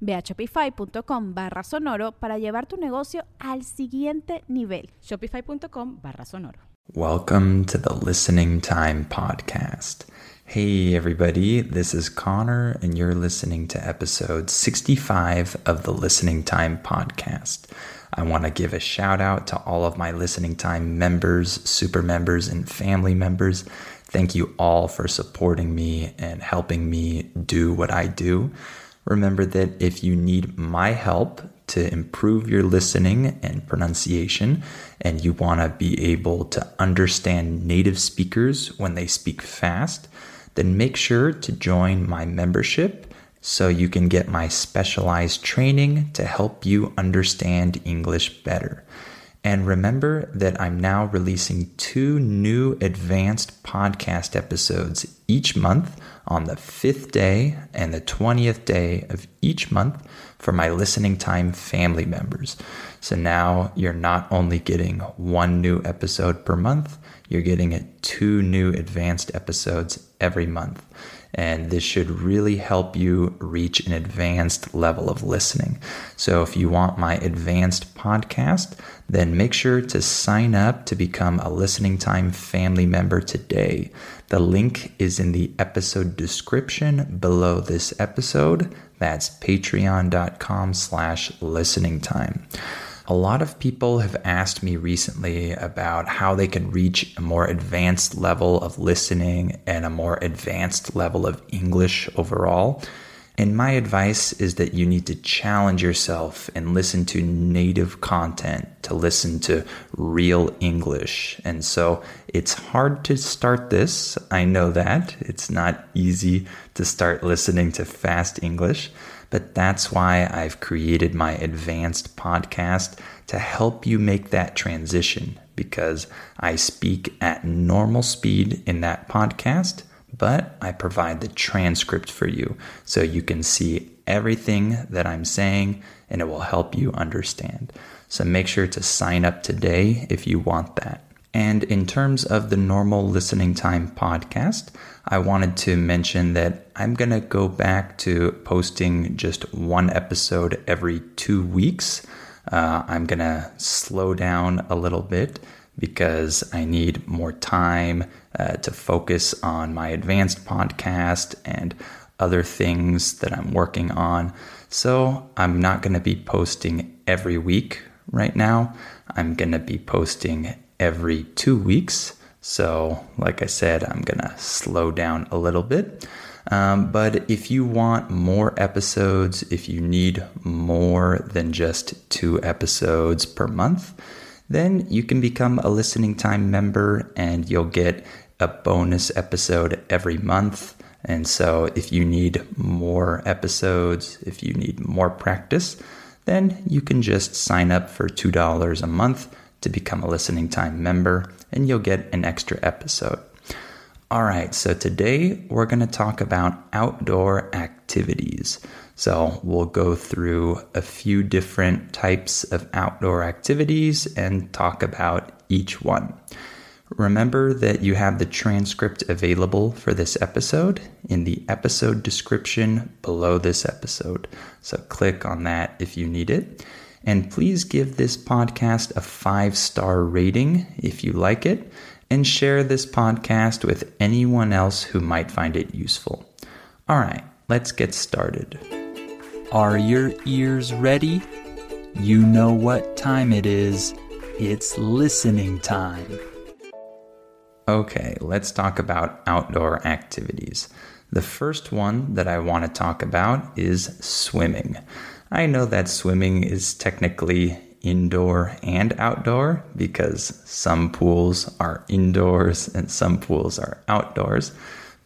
Ve a shopify.com barra sonoro para llevar tu negocio al siguiente nivel. Shopify.com barra sonoro. Welcome to the Listening Time Podcast. Hey, everybody, this is Connor, and you're listening to episode 65 of the Listening Time Podcast. I want to give a shout out to all of my Listening Time members, super members, and family members. Thank you all for supporting me and helping me do what I do. Remember that if you need my help to improve your listening and pronunciation, and you want to be able to understand native speakers when they speak fast, then make sure to join my membership so you can get my specialized training to help you understand English better. And remember that I'm now releasing two new advanced podcast episodes each month on the fifth day and the 20th day of each month for my listening time family members. So now you're not only getting one new episode per month, you're getting two new advanced episodes every month. And this should really help you reach an advanced level of listening. So, if you want my advanced podcast, then make sure to sign up to become a listening time family member today. The link is in the episode description below this episode. That's patreon.com slash listening time. A lot of people have asked me recently about how they can reach a more advanced level of listening and a more advanced level of English overall. And my advice is that you need to challenge yourself and listen to native content, to listen to real English. And so it's hard to start this. I know that. It's not easy to start listening to fast English. But that's why I've created my advanced podcast to help you make that transition because I speak at normal speed in that podcast, but I provide the transcript for you so you can see everything that I'm saying and it will help you understand. So make sure to sign up today if you want that. And in terms of the normal listening time podcast, I wanted to mention that I'm going to go back to posting just one episode every two weeks. Uh, I'm going to slow down a little bit because I need more time uh, to focus on my advanced podcast and other things that I'm working on. So I'm not going to be posting every week right now. I'm going to be posting every two weeks. So, like I said, I'm going to slow down a little bit. Um, but if you want more episodes, if you need more than just two episodes per month, then you can become a listening time member and you'll get a bonus episode every month. And so, if you need more episodes, if you need more practice, then you can just sign up for $2 a month to become a listening time member, and you'll get an extra episode. All right, so today we're going to talk about outdoor activities. So we'll go through a few different types of outdoor activities and talk about each one. Remember that you have the transcript available for this episode in the episode description below this episode. So click on that if you need it. And please give this podcast a five star rating if you like it, and share this podcast with anyone else who might find it useful. All right, let's get started. Are your ears ready? You know what time it is. It's listening time. Okay, let's talk about outdoor activities. The first one that I want to talk about is swimming. I know that swimming is technically indoor and outdoor because some pools are indoors and some pools are outdoors.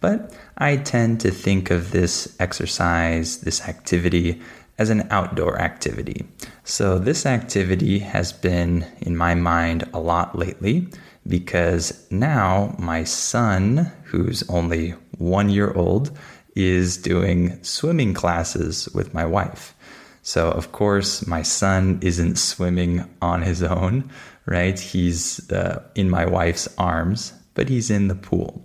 But I tend to think of this exercise, this activity, as an outdoor activity. So, this activity has been in my mind a lot lately because now my son, who's only one year old, is doing swimming classes with my wife. So, of course, my son isn't swimming on his own, right? He's uh, in my wife's arms, but he's in the pool.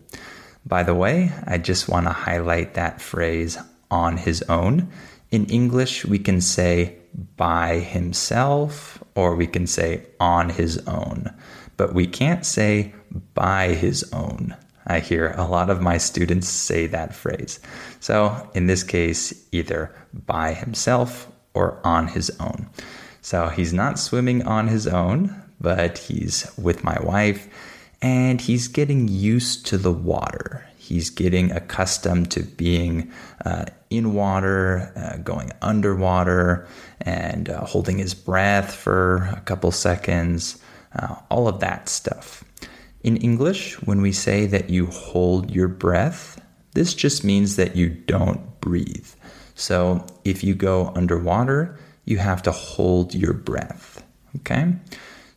By the way, I just want to highlight that phrase on his own. In English, we can say by himself or we can say on his own, but we can't say by his own. I hear a lot of my students say that phrase. So, in this case, either by himself or on his own. So he's not swimming on his own, but he's with my wife and he's getting used to the water. He's getting accustomed to being uh, in water, uh, going underwater, and uh, holding his breath for a couple seconds, uh, all of that stuff. In English, when we say that you hold your breath, this just means that you don't breathe. So if you go underwater, you have to hold your breath. Okay?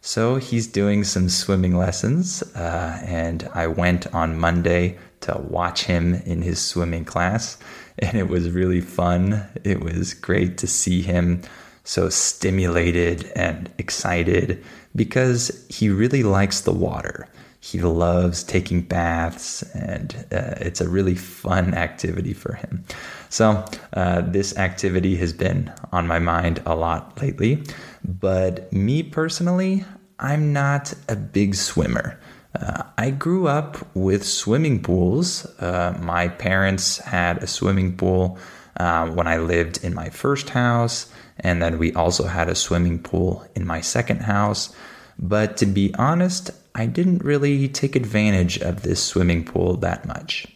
So he's doing some swimming lessons, uh, and I went on Monday to watch him in his swimming class, and it was really fun. It was great to see him so stimulated and excited because he really likes the water. He loves taking baths, and uh, it's a really fun activity for him. So, uh, this activity has been on my mind a lot lately. But me personally, I'm not a big swimmer. Uh, I grew up with swimming pools. Uh, my parents had a swimming pool uh, when I lived in my first house, and then we also had a swimming pool in my second house. But to be honest, I didn't really take advantage of this swimming pool that much.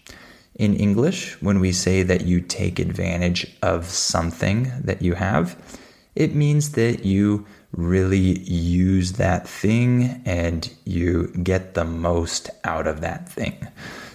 In English, when we say that you take advantage of something that you have, it means that you really use that thing and you get the most out of that thing.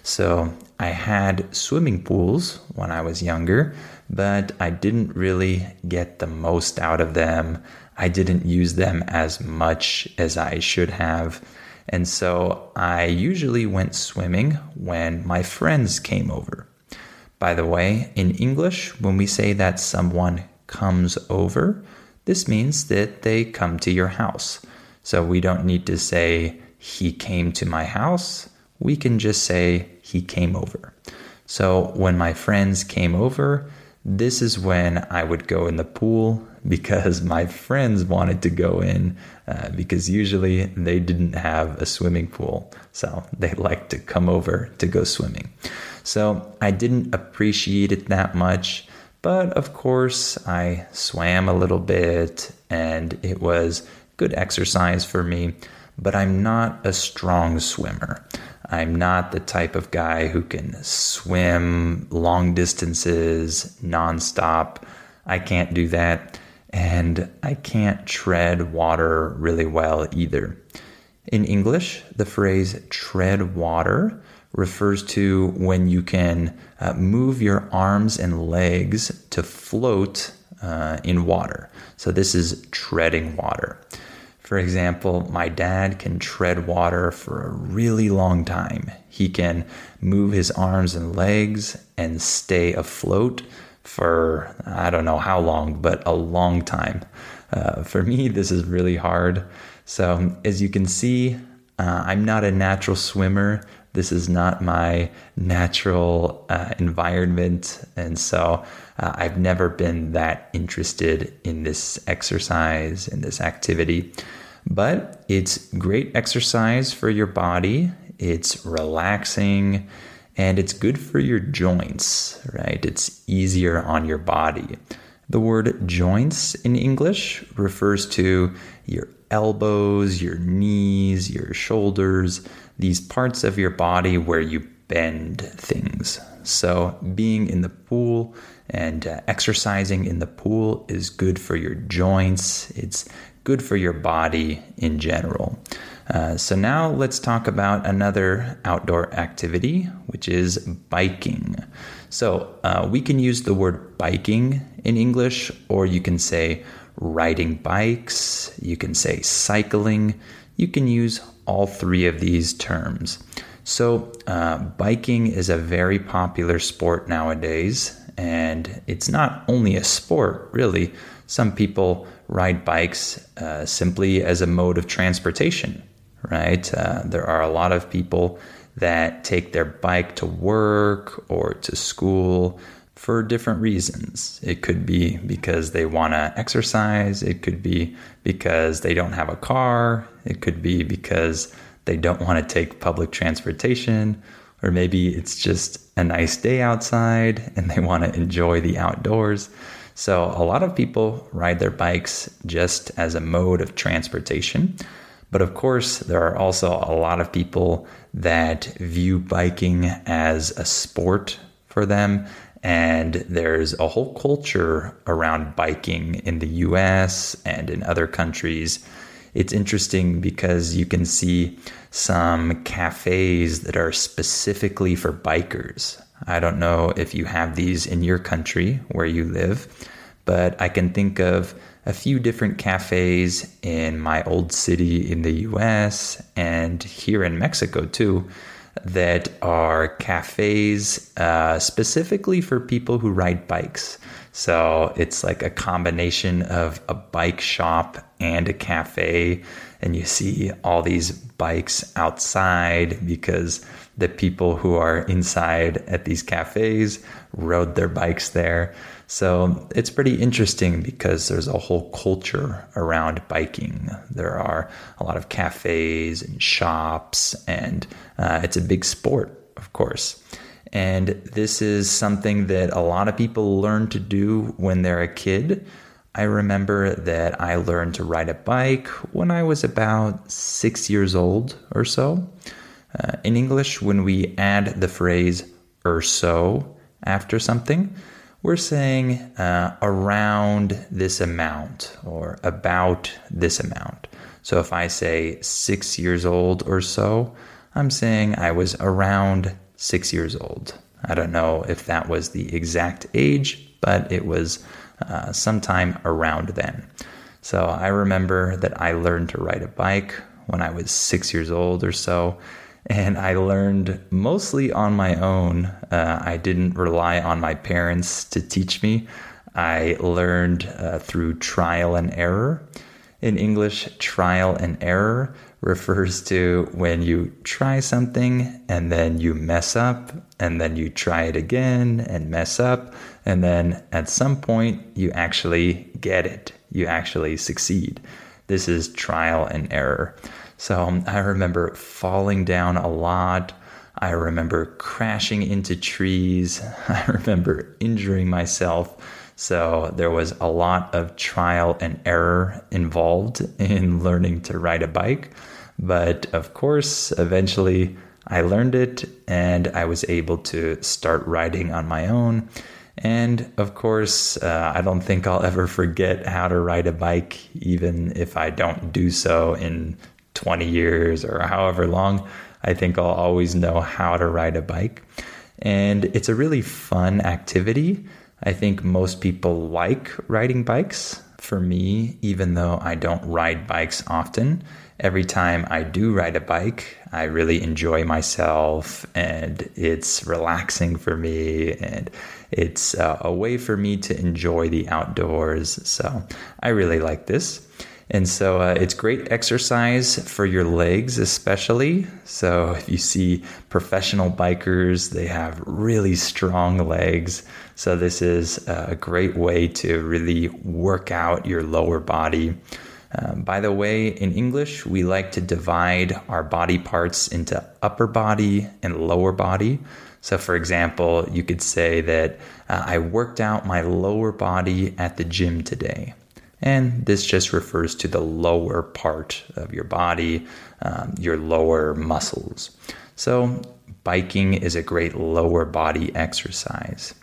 So I had swimming pools when I was younger, but I didn't really get the most out of them. I didn't use them as much as I should have. And so I usually went swimming when my friends came over. By the way, in English, when we say that someone comes over, this means that they come to your house. So we don't need to say, he came to my house. We can just say, he came over. So when my friends came over, this is when I would go in the pool because my friends wanted to go in uh, because usually they didn't have a swimming pool. So they liked to come over to go swimming. So I didn't appreciate it that much. But of course, I swam a little bit and it was good exercise for me. But I'm not a strong swimmer. I'm not the type of guy who can swim long distances nonstop. I can't do that. And I can't tread water really well either. In English, the phrase tread water refers to when you can uh, move your arms and legs to float uh, in water. So, this is treading water. For example, my dad can tread water for a really long time. He can move his arms and legs and stay afloat for I don't know how long, but a long time. Uh, for me, this is really hard. So, as you can see, uh, I'm not a natural swimmer. This is not my natural uh, environment. And so uh, I've never been that interested in this exercise, in this activity. But it's great exercise for your body. It's relaxing and it's good for your joints, right? It's easier on your body. The word joints in English refers to your elbows, your knees, your shoulders. These parts of your body where you bend things. So, being in the pool and uh, exercising in the pool is good for your joints, it's good for your body in general. Uh, so, now let's talk about another outdoor activity, which is biking. So, uh, we can use the word biking in English, or you can say riding bikes, you can say cycling, you can use all three of these terms. So, uh, biking is a very popular sport nowadays, and it's not only a sport, really. Some people ride bikes uh, simply as a mode of transportation, right? Uh, there are a lot of people that take their bike to work or to school for different reasons. It could be because they want to exercise, it could be because they don't have a car, it could be because they don't want to take public transportation, or maybe it's just a nice day outside and they want to enjoy the outdoors. So, a lot of people ride their bikes just as a mode of transportation. But of course, there are also a lot of people that view biking as a sport for them. And there's a whole culture around biking in the US and in other countries it's interesting because you can see some cafes that are specifically for bikers. I don't know if you have these in your country where you live, but I can think of a few different cafes in my old city in the US and here in Mexico too that are cafes uh, specifically for people who ride bikes. So it's like a combination of a bike shop and a cafe. And you see all these bikes outside because the people who are inside at these cafes rode their bikes there. So it's pretty interesting because there's a whole culture around biking. There are a lot of cafes and shops, and uh, it's a big sport, of course. And this is something that a lot of people learn to do when they're a kid. I remember that I learned to ride a bike when I was about six years old or so. Uh, in English, when we add the phrase or so after something, we're saying uh, around this amount or about this amount. So if I say six years old or so, I'm saying I was around six years old. I don't know if that was the exact age, but it was uh, sometime around then. So I remember that I learned to ride a bike when I was six years old or so. And I learned mostly on my own. Uh, I didn't rely on my parents to teach me. I learned uh, through trial and error. In English, trial and error refers to when you try something and then you mess up, and then you try it again and mess up, and then at some point you actually get it. You actually succeed. This is trial and error. So um, I remember falling down a lot. I remember crashing into trees. I remember injuring myself. So there was a lot of trial and error involved in learning to ride a bike. But of course, eventually I learned it and I was able to start riding on my own. And of course, uh, I don't think I'll ever forget how to ride a bike, even if I don't do so in 20 years or however long. I think I'll always know how to ride a bike. And it's a really fun activity. I think most people like riding bikes. For me, even though I don't ride bikes often, every time I do ride a bike, I really enjoy myself and it's relaxing for me and it's uh, a way for me to enjoy the outdoors. So I really like this. And so uh, it's great exercise for your legs, especially. So if you see professional bikers, they have really strong legs. So this is a great way to really work out your lower body. Um, by the way, in English, we like to divide our body parts into upper body and lower body. So, for example, you could say that uh, I worked out my lower body at the gym today. And this just refers to the lower part of your body, um, your lower muscles. So, biking is a great lower body exercise.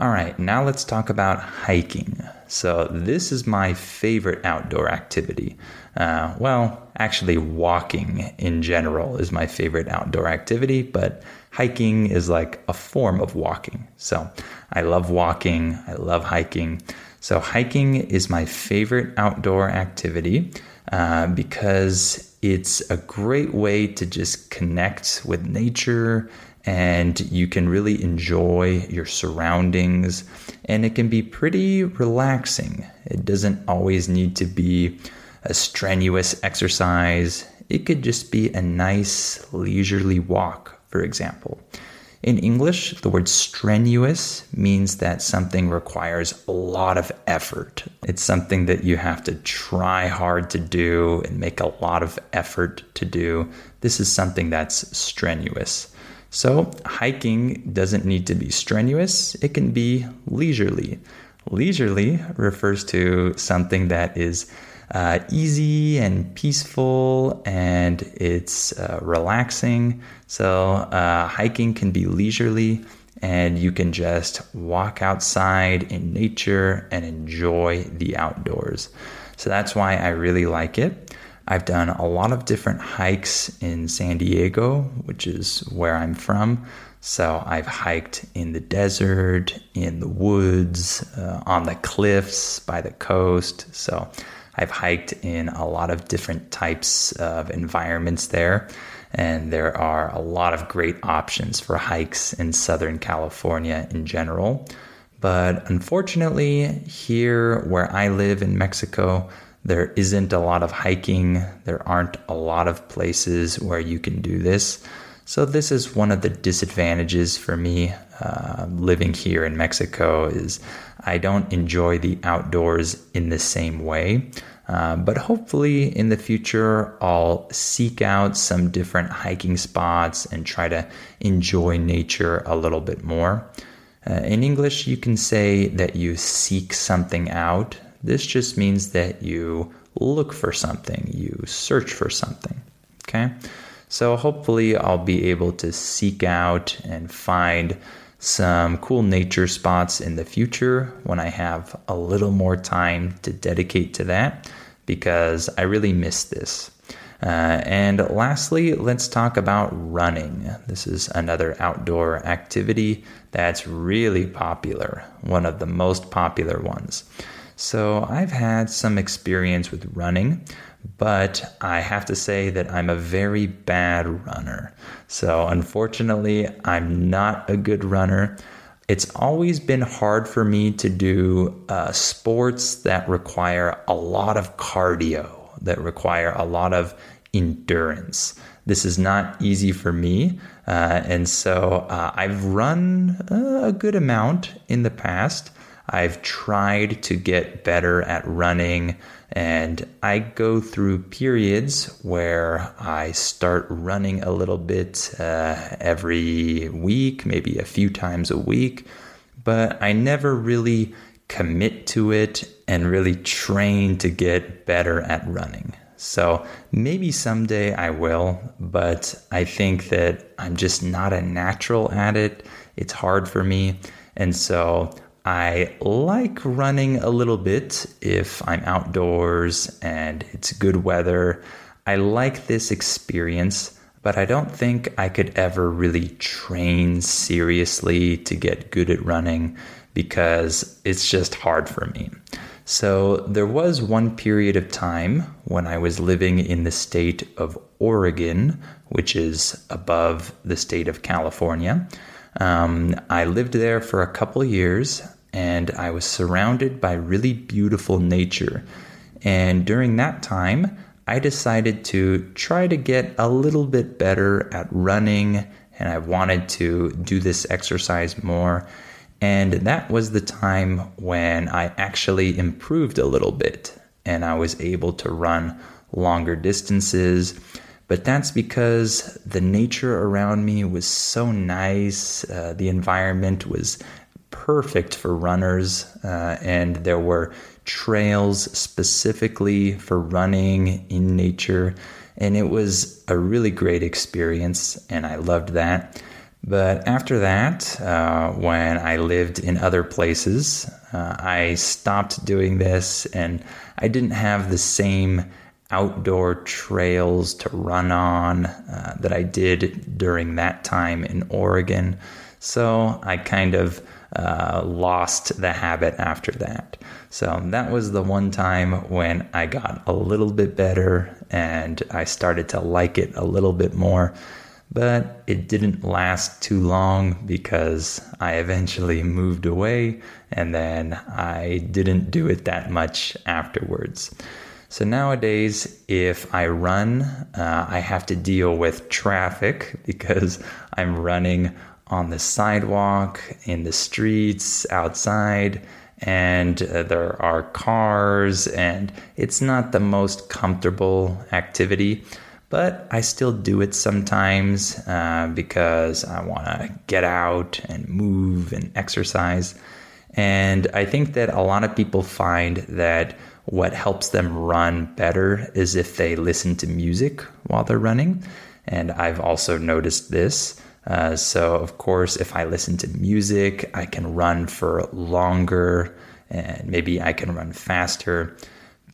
All right, now let's talk about hiking. So, this is my favorite outdoor activity. Uh, well, actually, walking in general is my favorite outdoor activity, but hiking is like a form of walking. So, I love walking, I love hiking. So, hiking is my favorite outdoor activity uh, because it's a great way to just connect with nature and you can really enjoy your surroundings and it can be pretty relaxing. It doesn't always need to be a strenuous exercise, it could just be a nice leisurely walk, for example. In English, the word strenuous means that something requires a lot of effort. It's something that you have to try hard to do and make a lot of effort to do. This is something that's strenuous. So, hiking doesn't need to be strenuous, it can be leisurely. Leisurely refers to something that is uh, easy and peaceful and it's uh, relaxing. So, uh, hiking can be leisurely and you can just walk outside in nature and enjoy the outdoors. So, that's why I really like it. I've done a lot of different hikes in San Diego, which is where I'm from. So I've hiked in the desert, in the woods, uh, on the cliffs, by the coast. So I've hiked in a lot of different types of environments there, and there are a lot of great options for hikes in Southern California in general. But unfortunately, here where I live in Mexico, there isn't a lot of hiking. There aren't a lot of places where you can do this. So this is one of the disadvantages for me uh, living here in Mexico is I don't enjoy the outdoors in the same way. Uh, but hopefully in the future, I'll seek out some different hiking spots and try to enjoy nature a little bit more. Uh, in English, you can say that you seek something out. This just means that you look for something, you search for something. Okay? So hopefully, I'll be able to seek out and find some cool nature spots in the future when I have a little more time to dedicate to that because I really miss this. Uh, and lastly, let's talk about running. This is another outdoor activity that's really popular, one of the most popular ones. So, I've had some experience with running but I have to say that I'm a very bad runner. So, unfortunately, I'm not a good runner. It's always been hard for me to do uh, sports that require a lot of cardio, that require a lot of endurance. This is not easy for me. Uh, and so uh, I've run a good amount in the past. I've tried to get better at running. And I go through periods where I start running a little bit uh, every week, maybe a few times a week, but I never really commit to it and really train to get better at running. So maybe someday I will, but I think that I'm just not a natural at it. It's hard for me. And so I like running a little bit if I'm outdoors and it's good weather. I like this experience, but I don't think I could ever really train seriously to get good at running because it's just hard for me. So, there was one period of time when I was living in the state of Oregon, which is above the state of California. Um, I lived there for a couple years and I was surrounded by really beautiful nature. And during that time, I decided to try to get a little bit better at running, and I wanted to do this exercise more. And that was the time when I actually improved a little bit and I was able to run longer distances. But that's because the nature around me was so nice, uh, the environment was perfect for runners, uh, and there were trails specifically for running in nature. And it was a really great experience, and I loved that. But after that, uh, when I lived in other places, uh, I stopped doing this and I didn't have the same outdoor trails to run on uh, that I did during that time in Oregon. So I kind of uh, lost the habit after that. So that was the one time when I got a little bit better and I started to like it a little bit more. But it didn't last too long because I eventually moved away and then I didn't do it that much afterwards. So nowadays, if I run, uh, I have to deal with traffic because I'm running on the sidewalk, in the streets, outside, and uh, there are cars, and it's not the most comfortable activity. But I still do it sometimes uh, because I want to get out and move and exercise. And I think that a lot of people find that what helps them run better is if they listen to music while they're running. And I've also noticed this. Uh, so, of course, if I listen to music, I can run for longer and maybe I can run faster.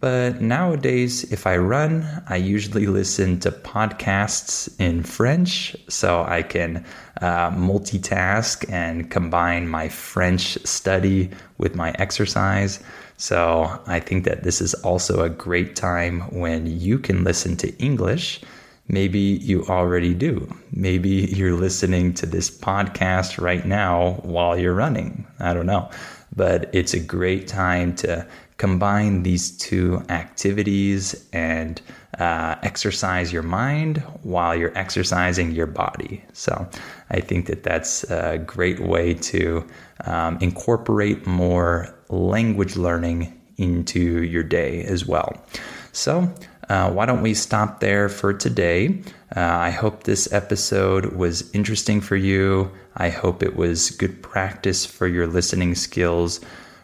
But nowadays, if I run, I usually listen to podcasts in French so I can uh, multitask and combine my French study with my exercise. So I think that this is also a great time when you can listen to English. Maybe you already do. Maybe you're listening to this podcast right now while you're running. I don't know. But it's a great time to combine these two activities and uh, exercise your mind while you're exercising your body. So I think that that's a great way to um, incorporate more language learning into your day as well. So, uh, why don't we stop there for today? Uh, I hope this episode was interesting for you. I hope it was good practice for your listening skills.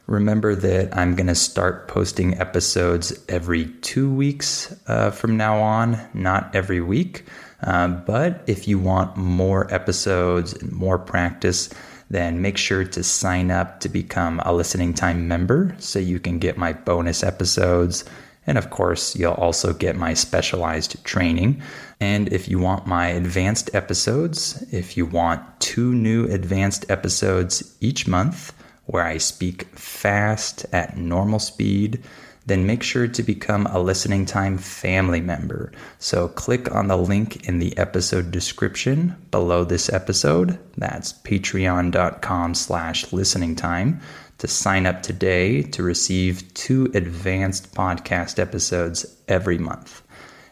Remember that I'm going to start posting episodes every two weeks uh, from now on, not every week. Uh, but if you want more episodes and more practice, then make sure to sign up to become a listening time member so you can get my bonus episodes. And of course, you'll also get my specialized training. And if you want my advanced episodes, if you want two new advanced episodes each month where I speak fast at normal speed, then make sure to become a listening time family member. So click on the link in the episode description below this episode. That's patreon.com slash listening time to sign up today to receive two advanced podcast episodes every month.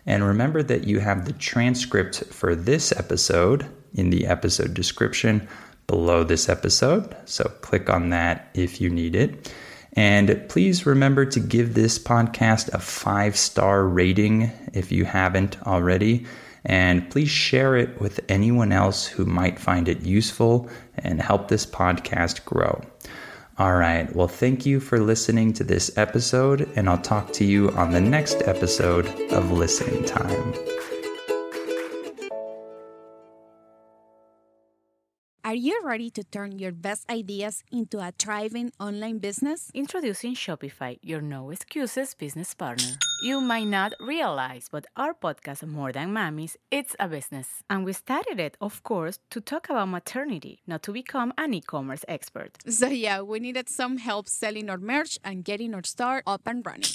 And remember that you have the transcript for this episode in the episode description below this episode. So click on that if you need it. And please remember to give this podcast a five star rating if you haven't already. And please share it with anyone else who might find it useful and help this podcast grow. All right. Well, thank you for listening to this episode, and I'll talk to you on the next episode of Listening Time. Are you ready to turn your best ideas into a thriving online business? Introducing Shopify, your no excuses business partner. You might not realize, but our podcast, More Than Mamis, it's a business. And we started it, of course, to talk about maternity, not to become an e commerce expert. So, yeah, we needed some help selling our merch and getting our store up and running.